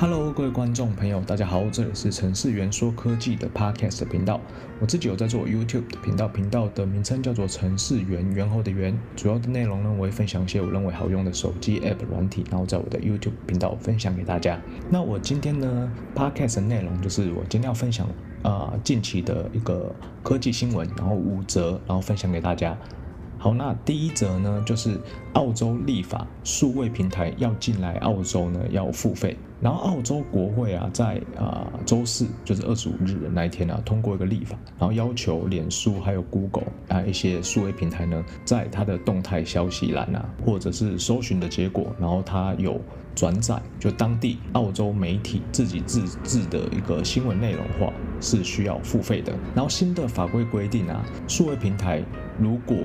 Hello，各位观众朋友，大家好，这里是程式员说科技的 Podcast 频道。我自己有在做 YouTube 的频道，频道的名称叫做程式员，员后的员。主要的内容呢，我会分享一些我认为好用的手机 App 软体，然后在我的 YouTube 频道分享给大家。那我今天呢，Podcast 的内容就是我今天要分享、呃、近期的一个科技新闻，然后五则，然后分享给大家。好，那第一则呢，就是澳洲立法，数位平台要进来澳洲呢，要付费。然后澳洲国会啊，在啊周四，就是二十五日的那一天啊，通过一个立法，然后要求脸书还有 Google 啊一些数位平台呢，在它的动态消息栏啊，或者是搜寻的结果，然后它有转载就当地澳洲媒体自己自制的一个新闻内容话，是需要付费的。然后新的法规规定啊，数位平台如果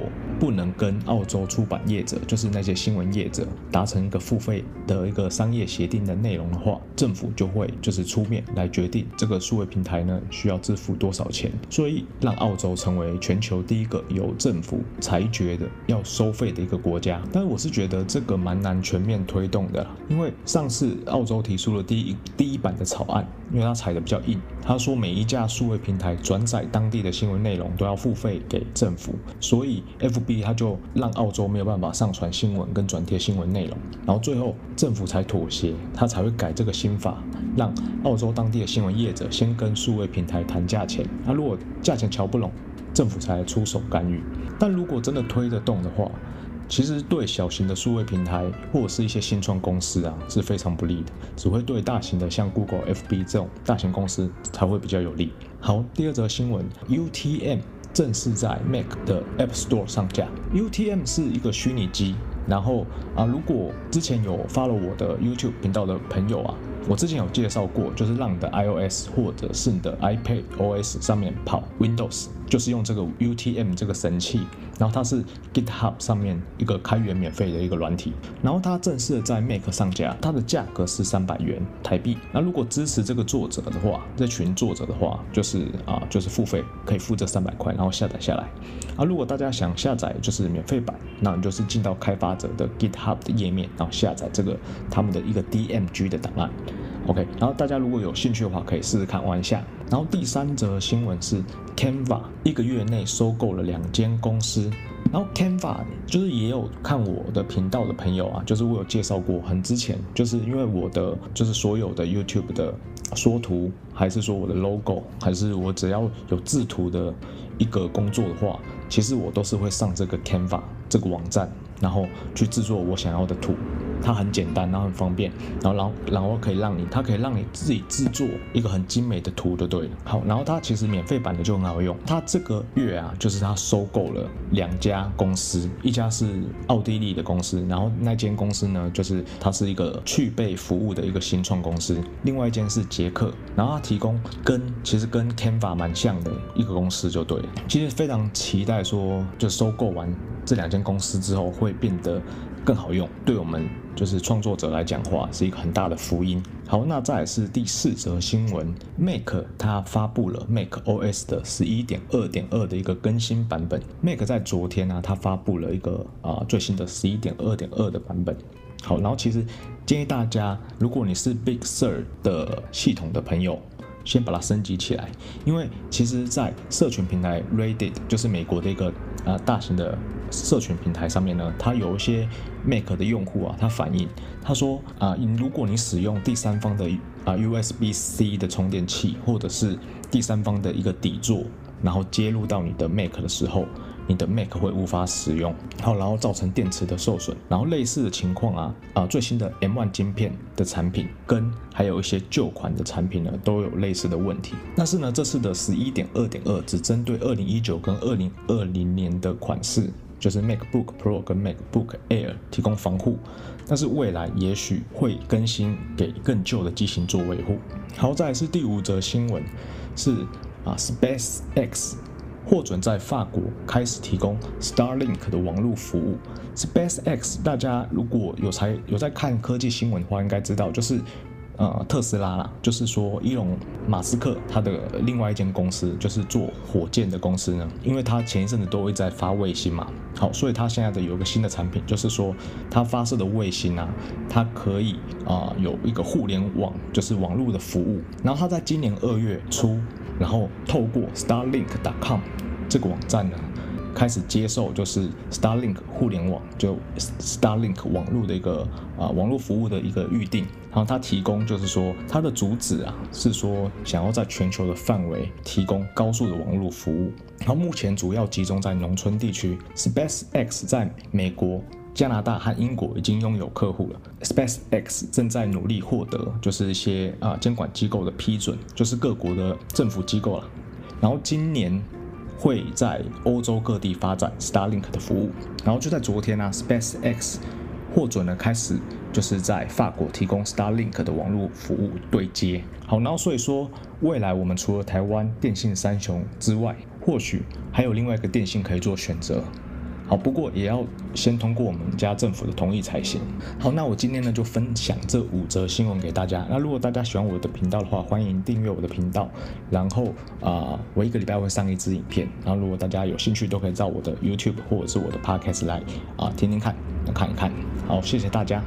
不能跟澳洲出版业者，就是那些新闻业者达成一个付费的一个商业协定的内容的话，政府就会就是出面来决定这个数位平台呢需要支付多少钱，所以让澳洲成为全球第一个由政府裁决的要收费的一个国家。但是我是觉得这个蛮难全面推动的，因为上次澳洲提出了第一第一版的草案，因为它踩的比较硬，他说每一架数位平台转载当地的新闻内容都要付费给政府，所以 FB 他就让澳洲没有办法上传新闻跟转贴新闻内容，然后最后政府才妥协，他才会改这个新法，让澳洲当地的新闻业者先跟数位平台谈价钱，那如果价钱瞧不拢，政府才出手干预。但如果真的推得动的话，其实对小型的数位平台或者是一些新创公司啊是非常不利的，只会对大型的像 Google、FB 这种大型公司才会比较有利。好，第二则新闻，UTM 正式在 Mac 的 App Store 上架。UTM 是一个虚拟机。然后啊，如果之前有 follow 我的 YouTube 频道的朋友啊，我之前有介绍过，就是让你的 iOS 或者是你的 iPad OS 上面跑 Windows。就是用这个 UTM 这个神器，然后它是 GitHub 上面一个开源免费的一个软体，然后它正式在 Mac 上架，它的价格是三百元台币。那如果支持这个作者的话，这群作者的话，就是啊，就是付费可以付这三百块，然后下载下来。啊，如果大家想下载就是免费版，那你就是进到开发者的 GitHub 的页面，然后下载这个他们的一个 DMG 的档案。OK，然后大家如果有兴趣的话，可以试试看玩一下。然后第三则新闻是 Canva 一个月内收购了两间公司。然后 Canva 就是也有看我的频道的朋友啊，就是我有介绍过，很之前就是因为我的就是所有的 YouTube 的缩图，还是说我的 logo，还是我只要有制图的一个工作的话，其实我都是会上这个 Canva 这个网站。然后去制作我想要的图，它很简单，然后很方便，然后然后然后可以让你，它可以让你自己制作一个很精美的图就对了。好，然后它其实免费版的就很好用。它这个月啊，就是它收购了两家公司，一家是奥地利的公司，然后那间公司呢，就是它是一个去背服务的一个新创公司，另外一间是捷克，然后它提供跟其实跟 Canva 蛮像的一个公司就对了。其实非常期待说，就收购完这两间公司之后会。变得更好用，对我们就是创作者来讲话是一个很大的福音。好，那再是第四则新闻，Mac 它发布了 Mac OS 的十一点二点二的一个更新版本。Mac 在昨天呢、啊，它发布了一个啊、最新的十一点二点二的版本。好，然后其实建议大家，如果你是 Big Sur 的系统的朋友，先把它升级起来，因为其实，在社群平台 Reddit 就是美国的一个啊、呃、大型的社群平台上面呢，它有一些 Mac 的用户啊，他反映他说啊、呃，如果你使用第三方的啊、USB-C 的充电器，或者是第三方的一个底座，然后接入到你的 Mac 的时候。你的 Mac 会无法使用，好，然后造成电池的受损，然后类似的情况啊啊，最新的 M1 晶片的产品跟还有一些旧款的产品呢，都有类似的问题。但是呢，这次的十一点二点二只针对二零一九跟二零二零年的款式，就是 MacBook Pro 跟 MacBook Air 提供防护，但是未来也许会更新给更旧的机型做维护。好，再来是第五则新闻，是啊 SpaceX。获准在法国开始提供 Starlink 的网络服务。SpaceX，大家如果有才有在看科技新闻的话，应该知道，就是呃特斯拉啦，就是说伊隆马斯克他的另外一间公司，就是做火箭的公司呢，因为他前一阵子都会在发卫星嘛，好，所以他现在的有一个新的产品，就是说他发射的卫星啊，它可以啊、有一个互联网，就是网络的服务。然后他在今年二月初，然后透过 Starlink.com 这个网站呢。开始接受就是 Starlink 互联网，就 Starlink 网络的一个啊网络服务的一个预定，然后它提供就是说它的主旨啊是说想要在全球的范围提供高速的网络服务，然后目前主要集中在农村地区。SpaceX 在美国、加拿大和英国已经拥有客户了。SpaceX 正在努力获得就是一些啊监管机构的批准，就是各国的政府机构了。然后今年。会在欧洲各地发展 Starlink 的服务，然后就在昨天呢、啊，SpaceX 获准了开始就是在法国提供 Starlink 的网络服务对接。好，然后所以说未来我们除了台湾电信三雄之外，或许还有另外一个电信可以做选择。好，不过也要先通过我们家政府的同意才行。好，那我今天呢就分享这五则新闻给大家。那如果大家喜欢我的频道的话，欢迎订阅我的频道。然后啊、我一个礼拜会上一支影片。然后如果大家有兴趣，都可以到我的 YouTube 或者是我的 Podcast 来啊、呃、听听看，看一看。好，谢谢大家。